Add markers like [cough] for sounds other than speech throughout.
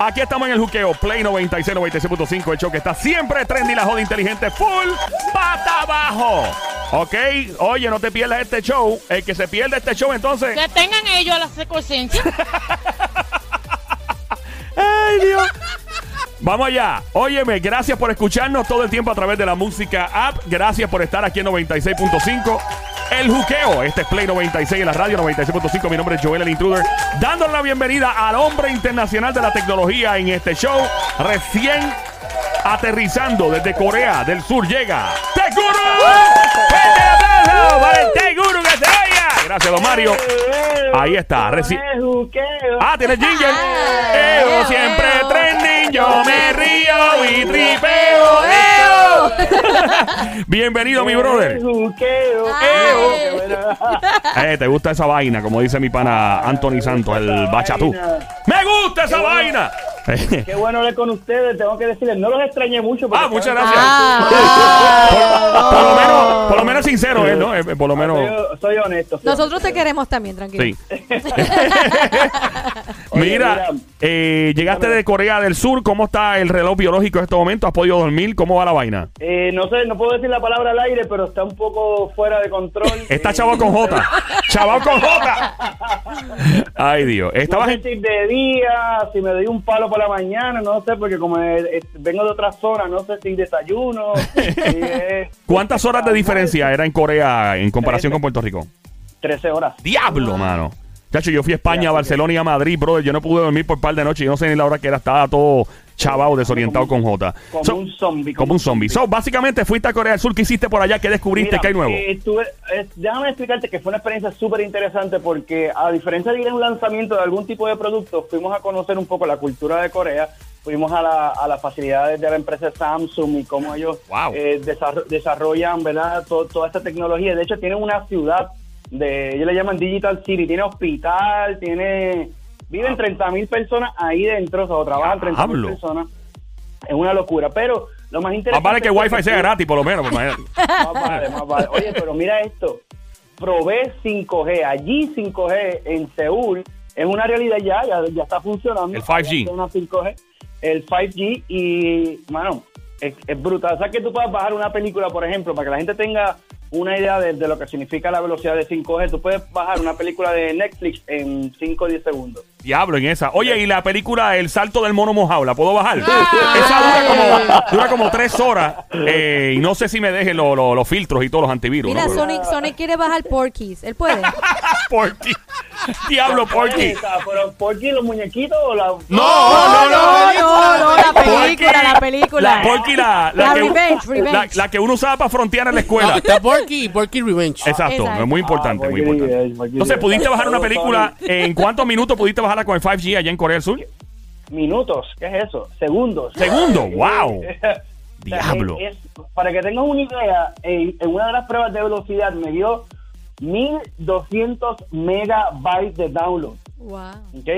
Aquí estamos en el juqueo Play 96, 96.5, el show que está siempre trendy, la joda inteligente, full pata abajo. Ok, oye, no te pierdas este show. El que se pierde este show, entonces. Que tengan ellos la secuencia. [laughs] ¡Ay, Dios! Vamos allá. Óyeme, gracias por escucharnos todo el tiempo a través de la música app. Gracias por estar aquí en 96.5. El juqueo. Este es Play 96 en la radio 96.5. Mi nombre es Joel el Intruder. Dándole la bienvenida al hombre internacional de la tecnología en este show. Recién aterrizando desde Corea del Sur llega Teguru. ¡Fuerte aplauso para el Teguru que se! Gracias, don Mario. Ahí está. Reci- Ah, tienes jingle. Eo, siempre trending, yo me río y tripeo. Eo. Bienvenido, mi brother. Eh, ¿Te gusta esa vaina? Como dice mi pana Anthony Santos, el bachatú. ¡Me gusta esa vaina! [laughs] Qué bueno hablar con ustedes, tengo que decirles, no los extrañé mucho. Ah, muchas gracias. Ah. Por lo menos, por lo menos sincero, ¿eh? ¿no? Eh, Por lo que menos. Soy, soy honesto. soy Nosotros te queremos también, tranquilo. Sí. [laughs] Oye, mira, mira. eh, llegaste de Corea del Sur. ¿Cómo está el reloj biológico en este momento? ¿Has podido dormir? ¿Cómo va la vaina? Eh, no sé, no puedo decir la palabra al aire, pero está un poco fuera de control. [laughs] Está Eh, chaval con J. Chaval con J. Ay, Dios. No Estabas sé en. si de día, si me doy un palo por la mañana, no sé, porque como vengo de otra zona, no sé si desayuno. [laughs] es- ¿Cuántas horas de diferencia era en Corea en comparación con Puerto Rico? 13 horas. Diablo, mano. Chacho, yo fui a España, a Barcelona y a Madrid, brother. Yo no pude dormir por par de noches. Yo no sé ni la hora que era. Estaba todo chavado, desorientado con J. Como So- un zombie. Como un zombie. So, básicamente fuiste a Corea del Sur. ¿Qué hiciste por allá? ¿Qué descubriste? Mira, ¿Qué hay nuevo? eh, tuve- eh, déjame explicarte que fue una experiencia súper interesante porque a diferencia de ir a un lanzamiento de algún tipo de producto, fuimos a conocer un poco la cultura de Corea, fuimos a, la- a las facilidades de la empresa Samsung y cómo ellos Wow. eh, desarro- desarrollan ¿verdad? To- toda esta tecnología. De hecho, tienen una ciudad, de ellos le llaman Digital City, tiene hospital, tiene... Viven 30 mil personas ahí dentro, o sea, trabajan 30 mil personas. Es una locura, pero lo más Más interesante... vale que es Wi-Fi sea gratis, por lo menos. pues, imagínate. [laughs] más vale, más vale. Oye, pero mira esto. Probé 5G. Allí 5G en Seúl es una realidad ya, ya, ya está funcionando. El 5G. Ya Una 5G, el 5G y, mano, es, es brutal. O sea, que tú puedas bajar una película, por ejemplo, para que la gente tenga una idea de, de lo que significa la velocidad de 5G. Tú puedes bajar una película de Netflix en 5 o 10 segundos. Diablo en esa. Oye, y la película El salto del mono mojado, ¿la puedo bajar? Esa dura como, dura como tres horas. eh, y no sé si me dejen lo- lo- los filtros y todos los antivirus. Mira, ¿no? Sonic, Sonic quiere bajar Porky's. Él puede. [laughs] Porky. Diablo, Porky. Pero Porky, los muñequitos o la... No, no, no. no, no, la Porky. película, la película. La Porky, la, la La que, Revenge, Revenge. La, la que uno usaba para frontear en la escuela. está Porky, Porky Revenge. Exacto, Exacto. es muy importante, Ah, muy Porky importante. Revenge, Porky Entonces. ¿pudiste bajar una película? ¿En cuántos minutos pudiste bajarla con el 5G allá en Corea del Sur? Minutos, ¿qué es eso? Segundos. Segundos, [laughs] wow. Diablo. es- para que tengas una idea, en, en una de las pruebas de velocidad me dio 1200 megabytes de download. Wow. ¿ok?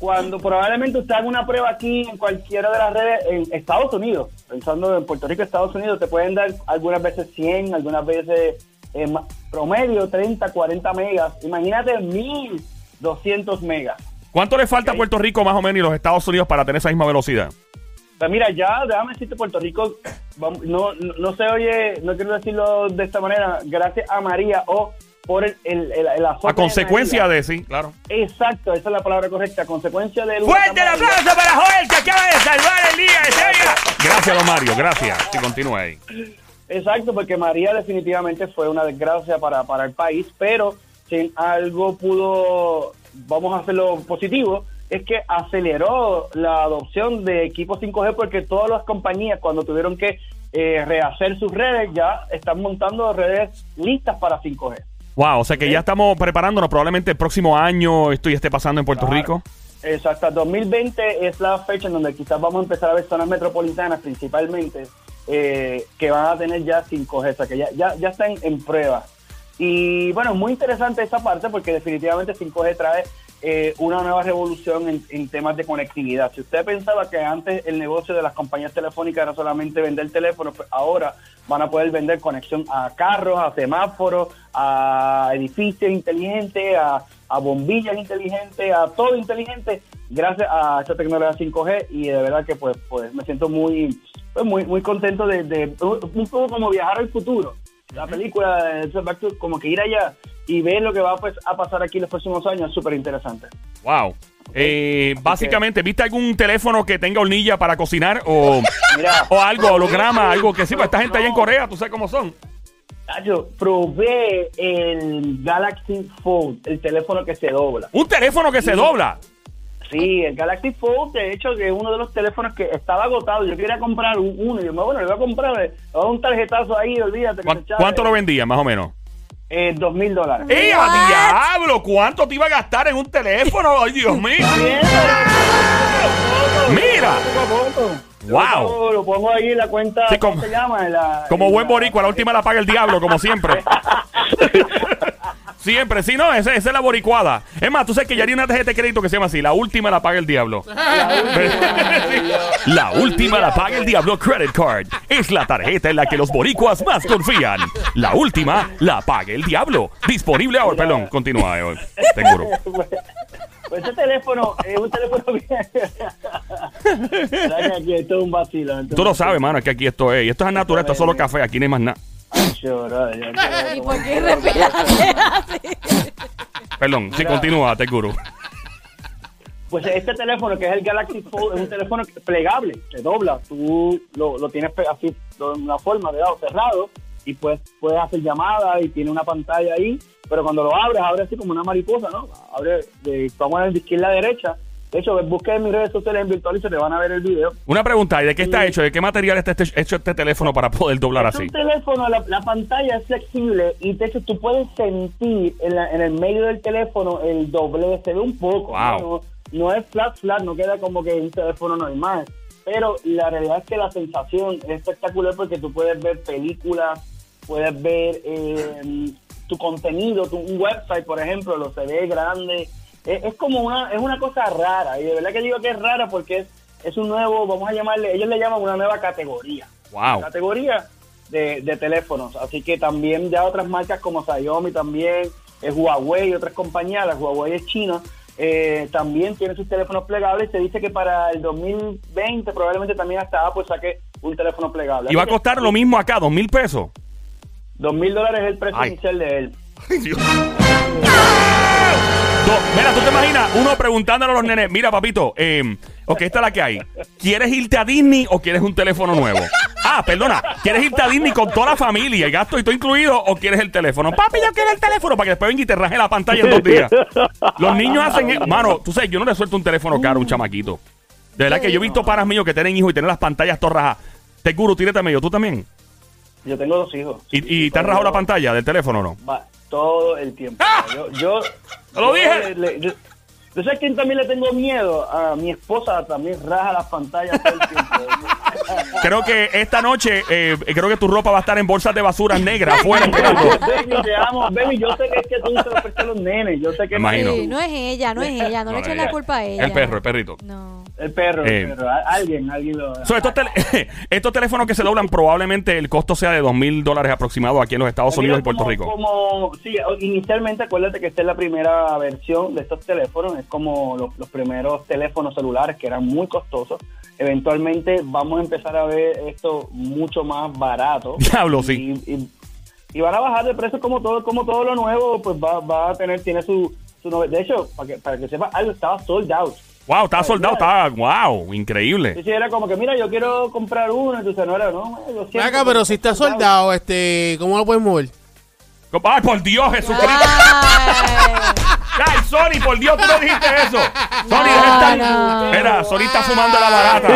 Cuando probablemente usted haga una prueba aquí en cualquiera de las redes en Estados Unidos, pensando en Puerto Rico, Estados Unidos, te pueden dar algunas veces 100, algunas veces eh, promedio 30, 40 megas. Imagínate 1200 megas. ¿Cuánto le falta a Puerto Rico más o menos y los Estados Unidos para tener esa misma velocidad? Pues mira, ya, déjame decirte, Puerto Rico, no, no, no se oye, no quiero decirlo de esta manera, gracias a María o por el, el, el, el azote A consecuencia María. de, sí, claro. Exacto, esa es la palabra correcta, a consecuencia del... ¡Fuerte el María. aplauso para Joel que acaba de salvar el día! día! Gracias, don Mario, gracias. Sí, continúa ahí. Exacto, porque María definitivamente fue una desgracia para, para el país, pero si algo pudo, vamos a hacerlo positivo, es que aceleró la adopción de equipos 5G porque todas las compañías cuando tuvieron que eh, rehacer sus redes ya están montando redes listas para 5G. Wow, o sea que ya estamos preparándonos. Probablemente el próximo año esto ya esté pasando en Puerto Claro. Rico. Exacto, 2020 es la fecha en donde quizás vamos a empezar a ver zonas metropolitanas principalmente eh, que van a tener ya 5G, o sea que ya, ya, ya están en prueba. Y bueno, muy interesante esa parte porque definitivamente 5G trae eh, una nueva revolución en, temas de conectividad. Si usted pensaba que antes el negocio de las compañías telefónicas era solamente vender teléfonos, pues ahora van a poder vender conexión a carros, a semáforos, a edificios inteligentes, a, bombillas inteligentes, a todo inteligente, gracias a esta tecnología 5G y de verdad que pues, pues me siento muy, pues, muy, muy contento de- un poco como viajar al futuro. La película, eh, Back to- como que ir allá y ver lo que va pues, a pasar aquí en los próximos años es súper interesante. Wow. Eh, básicamente, ¿viste algún teléfono que tenga hornilla para cocinar o, [laughs] Mira, o algo, holograma, algo que sí? Pues esta gente allá en Corea, tú sabes cómo son. Tacho, probé el Galaxy Fold, el teléfono que se dobla. Un teléfono que se dobla. Sí, el Galaxy Fold, de hecho, que es uno de los teléfonos que estaba agotado. Yo quería comprar un- uno. Y yo, bueno, le voy a comprar, le voy a un tarjetazo ahí, olvídate. que ¿Cuán- se chave. ¿Cuánto lo vendían, más o menos? Eh, dos mil dólares. ¡Eh, a diablo! ¿Cuánto te iba a gastar en un teléfono? ¡Ay, Dios mío! ¡Mira! Wow. Lo pongo, lo pongo ahí en la cuenta, Sí, ¿cómo como- se llama? En la- Como en buen la- boricua, la última la paga el diablo, como siempre. [laughs] Siempre, sí, no, esa, esa es la boricuada. Es más, tú sabes que ya hay una tarjeta de crédito que se llama así, la última la paga el diablo. [laughs] La última la paga el diablo Credit Card. Es la tarjeta en la que los boricuas más confían. La última la paga el diablo. Disponible ahora. Perdón, continúa. eh, Seguro. Pues ese teléfono es un teléfono bien. Que [laughs] aquí esto es un vacilo. Tú lo sabes, mano, es que aquí esto es. Y esto es natural, esto es solo café, aquí no hay más nada. [laughs] ¿Y por qué respiraste así? Perdón, sí, continúa, te guru. Pues este teléfono que es el Galaxy Fold es un teléfono que- plegable, se dobla, tú lo, lo tienes así de una forma, ¿verdad? O cerrado y pues puedes hacer llamadas y tiene una pantalla ahí, pero cuando lo abres, abre así como una mariposa, ¿no? Abre de, vamos a de izquierda a derecha. De hecho, busca en mis redes sociales en virtual y se te van a ver el video. Una pregunta, ¿y de qué está hecho? ¿De qué material está este- hecho este teléfono para poder doblar Es así? un teléfono, la, la pantalla es flexible y de hecho tú puedes sentir en, la- en el medio del teléfono el doblez, se ve un poco. Wow. ¿no? No, no es flat, flat, no queda como que un teléfono normal. Pero la realidad es que la sensación es espectacular porque tú puedes ver películas, puedes ver eh, tu contenido, tu, un website, por ejemplo, lo se ve grande. Es, es como una, es una cosa rara. Y de verdad que digo que es rara porque es, es un nuevo, vamos a llamarle, ellos le llaman una nueva categoría Wow. categoría de, de teléfonos. Así que también ya otras marcas como Xiaomi también, eh, Huawei y otras compañías, la Huawei es china, eh, también tiene sus teléfonos plegables. Se dice que para el 2020 probablemente también hasta Apple saque un teléfono plegable. Y va a costar lo mismo acá, dos mil pesos. Dos mil dólares es el precio Ay. inicial de él. Tú te [laughs] imaginas uno preguntándole a los nenes, mira papito, eh, ok, esta es la que hay. ¿Quieres irte a Disney o quieres un teléfono nuevo? Ah, perdona, ¿quieres irte a Disney con toda la familia, el gasto y todo incluido o quieres el teléfono? Papi, yo quiero el teléfono para que después venga y te raje la pantalla en dos días. Los niños hacen, e- mano, tú sabes, yo no le suelto un teléfono caro a un chamaquito. De verdad que yo he visto panas míos que tienen hijos y tienen las pantallas todas rajadas. Te juro, tírate medio, tú también. Yo tengo dos hijos. ¿Y, y te han rajado la pantalla del teléfono o no? Va, todo el tiempo. ¡Ah! Yo, yo, ¡Te lo yo dije! le- le- yo- ¿Tú sabes quién también le tengo miedo? A mi esposa también raja las pantallas todo el tiempo. [laughs] Creo que esta noche, eh, creo que tu ropa va a estar en bolsas de basura negras afuera [laughs] esperando. Baby, te amo. Baby, yo sé que es que tú se lo prestas a los nenes. Yo sé que imagino. Sí, no es ella, no es ella, no, le echen la culpa a ella. El perro, el perrito. No. El perro, Eh. el perro. Alguien, alguien lo... So, estos, tele- [laughs] estos teléfonos que se doblan, probablemente el costo sea de dos mil dólares aproximado aquí en los Estados Unidos y Puerto Rico. Como, sí, inicialmente acuérdate que esta es la primera versión de estos teléfonos, es como los, los primeros teléfonos celulares que eran muy costosos. Eventualmente vamos a empezar a ver esto mucho más barato. [laughs] Diablo, sí. Y, y- y van a bajar de precio como todo, como todo lo nuevo, pues va, va a tener, tiene su, su De hecho, para que, para que sepa, algo estaba sold out. Wow, está soldado, está wow, Sí, increíble. sí, era como que, mira, yo quiero comprar uno, entonces no era, no, lo siento, Acá, pero si está soldado, este, ¿cómo lo puedes mover? Ay, por Dios, Jesucristo. [laughs] Ay. Sony, por Dios, tú no dijiste eso. Sony, No, estar. no. Mira, Sony está fumando la barata.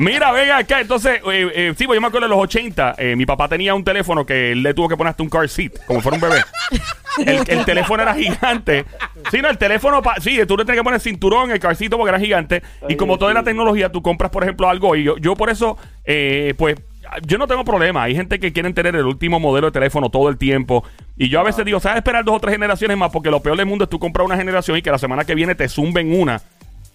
Mira, venga acá. Entonces, eh, eh, sí, pues yo me acuerdo de los 80. eh, mi papá tenía un teléfono que él le tuvo que poner hasta un car seat, como fuera un bebé. El, el teléfono era gigante. Sí, no, el teléfono, pa- sí, tú le tenías que poner cinturón, el carcito porque era gigante. Y como toda la tecnología, tú compras, por ejemplo, algo. Y yo, yo por eso, eh, pues, yo no tengo problema. Hay gente que quiere tener el último modelo de teléfono todo el tiempo. Y yo a veces digo, ¿sabes esperar dos o tres generaciones más? Porque lo peor del mundo es tú comprar una generación y que la semana que viene te zumben una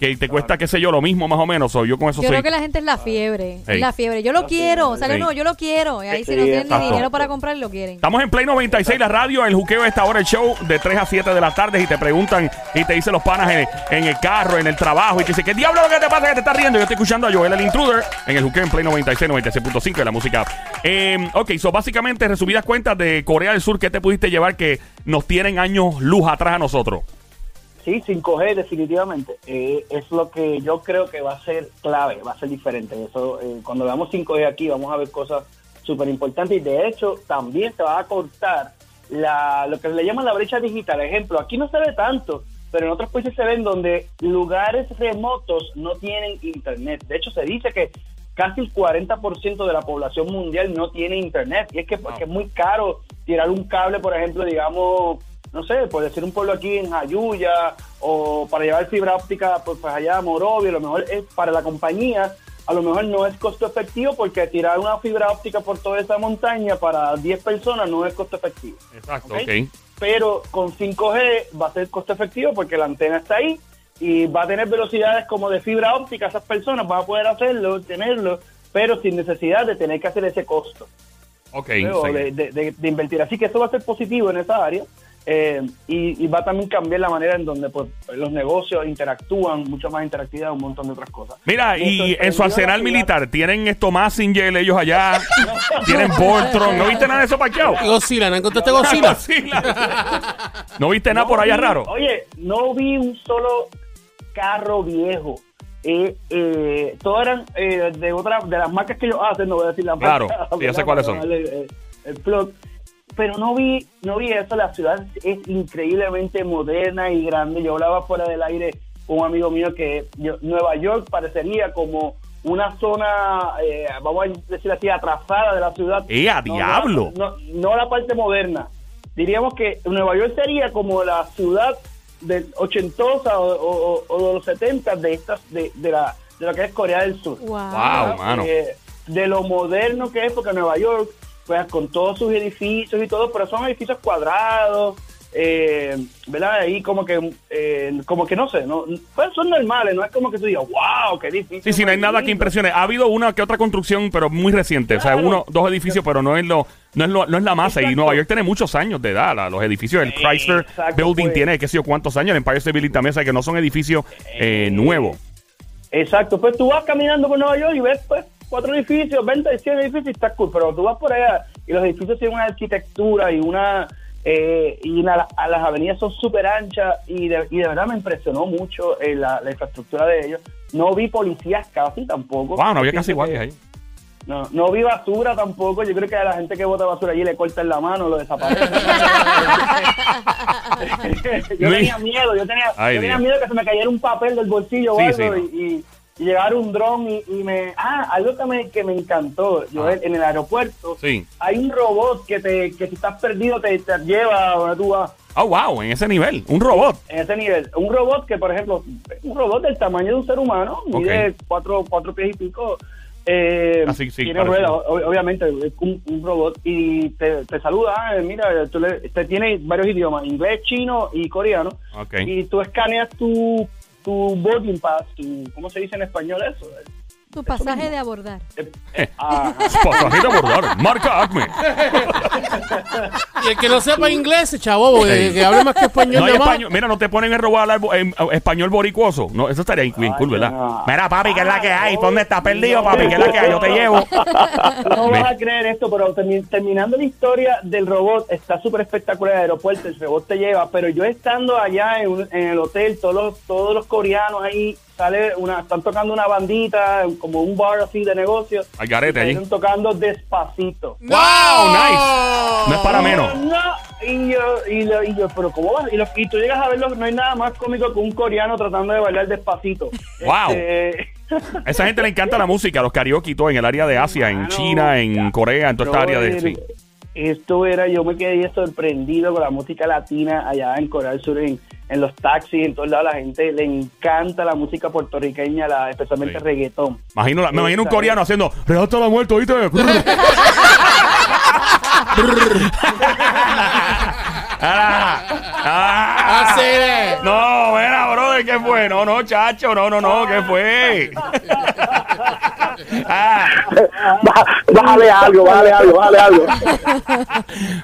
que te cuesta, qué sé yo, lo mismo más o menos. O yo con eso Yo creo que la gente es la fiebre. Es la fiebre. Yo lo quiero. Sale, Sí. no, yo lo quiero. Y ahí si no tienen exacto. ni dinero para comprar, lo quieren. Estamos en Play 96, la radio, el juqueo a esta hora, el show de 3 a 7 de la tarde y te preguntan y te dicen los panas en, en el carro, en el trabajo y te dicen, ¿qué diablo lo que te pasa que te estás riendo? Yo estoy escuchando a Joel el Intruder en el juqueo en Play 96, 96.5 de la música. Eh, ok, so básicamente resumidas cuentas de Corea del Sur, ¿qué te pudiste llevar que nos tienen años luz atrás a nosotros? Sí, 5G definitivamente. Eh, es lo que yo creo que va a ser clave, va a ser diferente. Eso, eh, cuando veamos 5G aquí vamos a ver cosas súper importantes y de hecho también se va a cortar la, lo que le llaman la brecha digital. Ejemplo, aquí no se ve tanto, pero en otros países se ven donde lugares remotos no tienen internet. De hecho, se dice que casi el 40% de la población mundial no tiene internet. Y es que porque es muy caro tirar un cable, por ejemplo, digamos, no sé, por decir un pueblo aquí en Jayuya o para llevar fibra óptica pues, pues allá a Morovia, a lo mejor es para la compañía, a lo mejor no es costo efectivo porque tirar una fibra óptica por toda esa montaña para 10 personas no es costo efectivo. Exacto. Pero con 5G va a ser costo efectivo porque la antena está ahí y va a tener velocidades como de fibra óptica. Esas personas van a poder hacerlo, tenerlo, pero sin necesidad de tener que hacer ese costo Ok, de- de- de invertir. Así que eso va a ser positivo en esa área eh, y, y va a también cambiar la manera en donde pues, los negocios interactúan, mucho más interactividad, un montón de otras cosas. Mira, y en su arsenal militar, ¿tienen esto Massinger ellos allá? [laughs] ¿Tienen Voltron? ¿No viste nada de eso parqueado? [laughs] Godzilla, ¿no encontraste Godzilla? [laughs] ¿No viste nada por allá vi- raro? Oye, no vi un solo carro viejo. Eh, eh, todos eran eh, de otra de las marcas que ellos hacen, no voy a decir las Claro, marcas. sí, ya sé cuáles son. el plug. Pero no vi, no vi eso, la ciudad es increíblemente moderna y grande. Yo hablaba fuera del aire con un amigo mío que yo- Nueva York parecería como una zona, eh, vamos a decir así, atrasada de la ciudad. ¡Eh, a No, diablo! No, no, no la parte moderna. Diríamos que Nueva York sería como la ciudad del ochentosa o, o- o de los 70 de estas de, de la de lo que es Corea del Sur. Wow. Wow. mano. Eh, de lo moderno que es porque Nueva York pues con todos sus edificios y todo, pero son edificios cuadrados, eh, ¿verdad? Ahí como que eh, como que no sé, no pues son normales, no es como que tú digas, "Wow, qué difícil." Sí, sí, no hay nada que impresione. Ha habido una que otra construcción, pero muy reciente. O sea, uno, dos edificios, pero no es lo, no es lo, no es la masa. Y Exacto. Nueva York tiene muchos años de edad. la- los edificios, el Chrysler Exacto, Building pues. tiene, qué sé yo, cuántos años. El Empire State Building también, o sea, que no son edificios eh, nuevos. Exacto, pues tú vas caminando por Nueva York y ves pues cuatro edificios, 20, 100 edificios y está cool, pero tú vas por allá y los edificios tienen una arquitectura y una eh, y la- a las avenidas son súper anchas y de, y de verdad me impresionó mucho eh, la, la infraestructura de ellos. No vi policías casi tampoco. Wow, no había casi guardias ahí. No, no vi basura tampoco. Yo creo que a la gente que bota basura allí le cortan la mano, lo desaparecen. [laughs] [laughs] yo tenía miedo, yo tenía, Ay, yo tenía miedo que se me cayera un papel del bolsillo Sí, o algo sí, no. y, y, y llegar un dron y, y me... Ah, algo que me, que me encantó, yo Ah. en el aeropuerto, Sí. hay un robot que te que si estás perdido te, te lleva a donde tú vas. Oh, wow, en ese nivel. Un robot. En ese nivel. Un robot que, por ejemplo, un robot del tamaño de un ser humano, mide Ok. cuatro, cuatro pies y pico. Eh, Ah, sí, sí, tiene ruedas, ob- obviamente, es un, un robot y te, te saluda. ah, mira, tú le, te tiene varios idiomas: inglés, chino y coreano. Ok. Y tú escaneas tu, tu boarding pass, tu, ¿cómo se dice en español eso? Tu pasaje de abordar. Eh, eh, [laughs] ajá. Pasajero a bordar. Marca Acme. Y el que no sepa inglés, chavo, que, Sí. que hable más que español No hay español. Mira, no te ponen el robot a hablar bo- en- en español boricuoso. No, eso estaría bien Ay, cool, ¿verdad? no. Mira, papi, ¿qué es la que hay? Ay, ¿Dónde estás perdido, papi? ¿Qué es la que hay? Yo te llevo. No vas a creer esto, pero termi- terminando la historia del robot, está súper espectacular el aeropuerto, el robot te lleva, pero yo estando allá en, un- en el hotel, todos los, todos los coreanos ahí, sale una, están tocando una bandita, como un bar así de negocio. Al garete allí. salieron tocando despacito. ¡Wow! Nice. No es para menos. No, y yo, y, lo- y yo, pero ¿cómo vas? Y, lo- y tú llegas a verlo, no hay nada más cómico que un coreano tratando de bailar despacito. [laughs] Wow. Este, A esa gente le encanta la música, los karaoke y todo, en el área de Asia, en China, en Corea, en toda esta área de... Sí. Esto era, yo me quedé sorprendido con la música latina allá en Corea del Sur, en, en los taxis, en todos lados, la gente le encanta la música puertorriqueña, la, especialmente Sí. reggaetón. Imagino la- me imagino un coreano haciendo hasta la muerte, ¿oíste? Ah, ah. Así es. No, mira, brother, ¿qué fue? No, no, chacho, no, no, no, ¿qué fue? Ah, Bájale algo, bájale algo, bájale algo.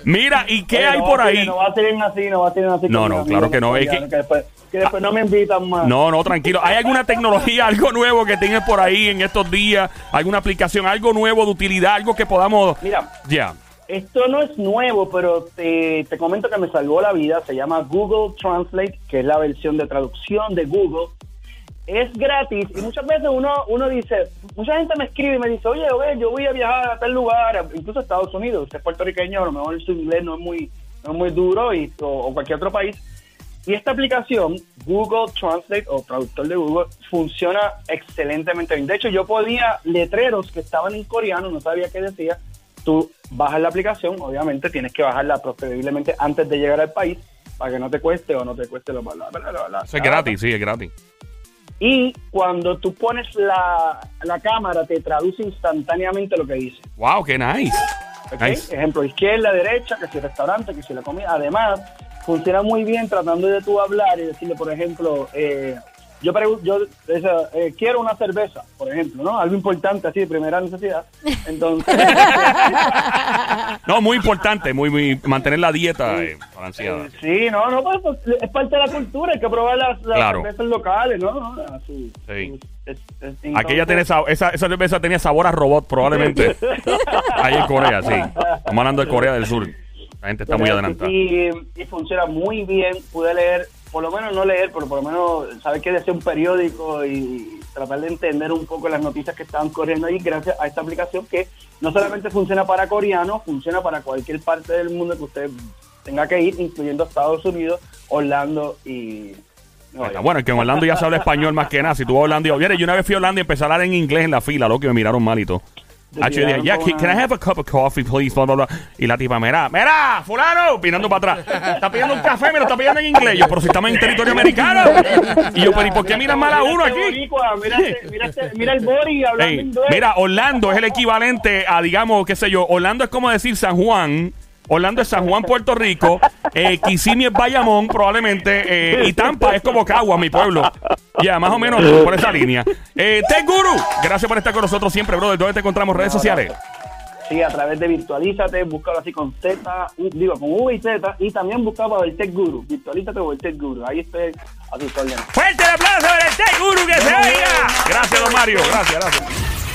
mira, ¿y qué Oye, hay no por ahí? No va a ser así, no va a ser así. No, no, claro que no, es que- después, que después no me invitan más. No, no, tranquilo. ¿Hay alguna tecnología, algo nuevo que tengas por ahí en estos días? ¿Alguna aplicación, algo nuevo de utilidad, algo que podamos... Mira, Ya. Esto no es nuevo, pero te, te comento que me salvó la vida. Se llama Google Translate, que es la versión de traducción de Google. Es gratis y muchas veces uno, uno dice, mucha gente me escribe y me dice, oye, oye, yo voy a viajar a tal lugar, incluso a Estados Unidos, usted es puertorriqueño, a lo mejor su inglés no es muy, no es muy duro o cualquier otro país. Y esta aplicación, Google Translate o traductor de Google, funciona excelentemente bien. De hecho, yo podía letreros que estaban en coreano, no sabía qué decía. Tú bajas la aplicación, obviamente tienes que bajarla preferiblemente antes de llegar al país para que no te cueste o no te cueste lo bla, bla, bla, bla, Eso es gratis, sí, es gratis. Y cuando tú pones la, la cámara, te traduce instantáneamente lo que dice. Wow, qué nice. ¿ok? Nice. Ejemplo, izquierda, derecha, que si el restaurante, que si la comida. Además, funciona muy bien tratando de tú hablar y decirle, por ejemplo, eh, yo, yo esa, eh, quiero una cerveza, por ejemplo, ¿no? Algo importante así de primera necesidad. Entonces, [laughs] No, muy importante, muy, muy mantener la dieta eh, balanceada. eh, sí, no, no, pues, pues, es parte de la cultura, hay que probar las, las Claro. cervezas locales, ¿no? ¿no? Así, Sí. es- es- Aquella entonces- sa- esa, esa cerveza tenía sabor a robot, probablemente. [laughs] Ahí en Corea, sí. Estamos hablando de Corea del Sur. La gente está muy adelantada. Y, y funciona muy bien. Pude leer, por lo menos no leer, pero por lo menos saber que decía un periódico y tratar de entender un poco las noticias que estaban corriendo ahí gracias a esta aplicación que no solamente funciona para coreanos, funciona para cualquier parte del mundo que usted tenga que ir, incluyendo Estados Unidos, Orlando y... Bueno, es que en Orlando ya se habla español más que nada. Si tú vas a Orlando y yo una vez fui a Orlando y empecé a hablar en inglés en la fila, loco, y me miraron mal y todo. Ah, yo dije, yeah, can, I have a cup of coffee, please? Blah, blah, blah. Y la tipa, mira, mira, fulano, pinando para atrás. Está pidiendo un café, me lo está pidiendo en inglés. Yo, pero si estamos en territorio americano. Y yo, pero ¿y por qué miran mal a uno aquí? boricua, mira, este- mira este- mira el Bori hablando Ey, inglés. mira, Orlando es el equivalente a, digamos, qué sé yo, Orlando es como decir San Juan. Orlando es San Juan, Puerto Rico. Eh, Kissimmee es Bayamón, probablemente. eh, y Tampa es como Cagua, mi pueblo. Ya, más o menos por esa línea. Eh, Tech Guru, gracias por estar con nosotros siempre, brother. ¿Dónde te encontramos? Redes sociales. Sí, a través de Virtualízate, búscalo así con Z, digo, con V y Z, y también búscalo el Tech Guru, Virtualízate o el Tech Guru, ahí estoy a tus órdenes. Fuerte el aplauso para el Tech Guru que se oiga. Gracias, don Mario. Gracias, gracias.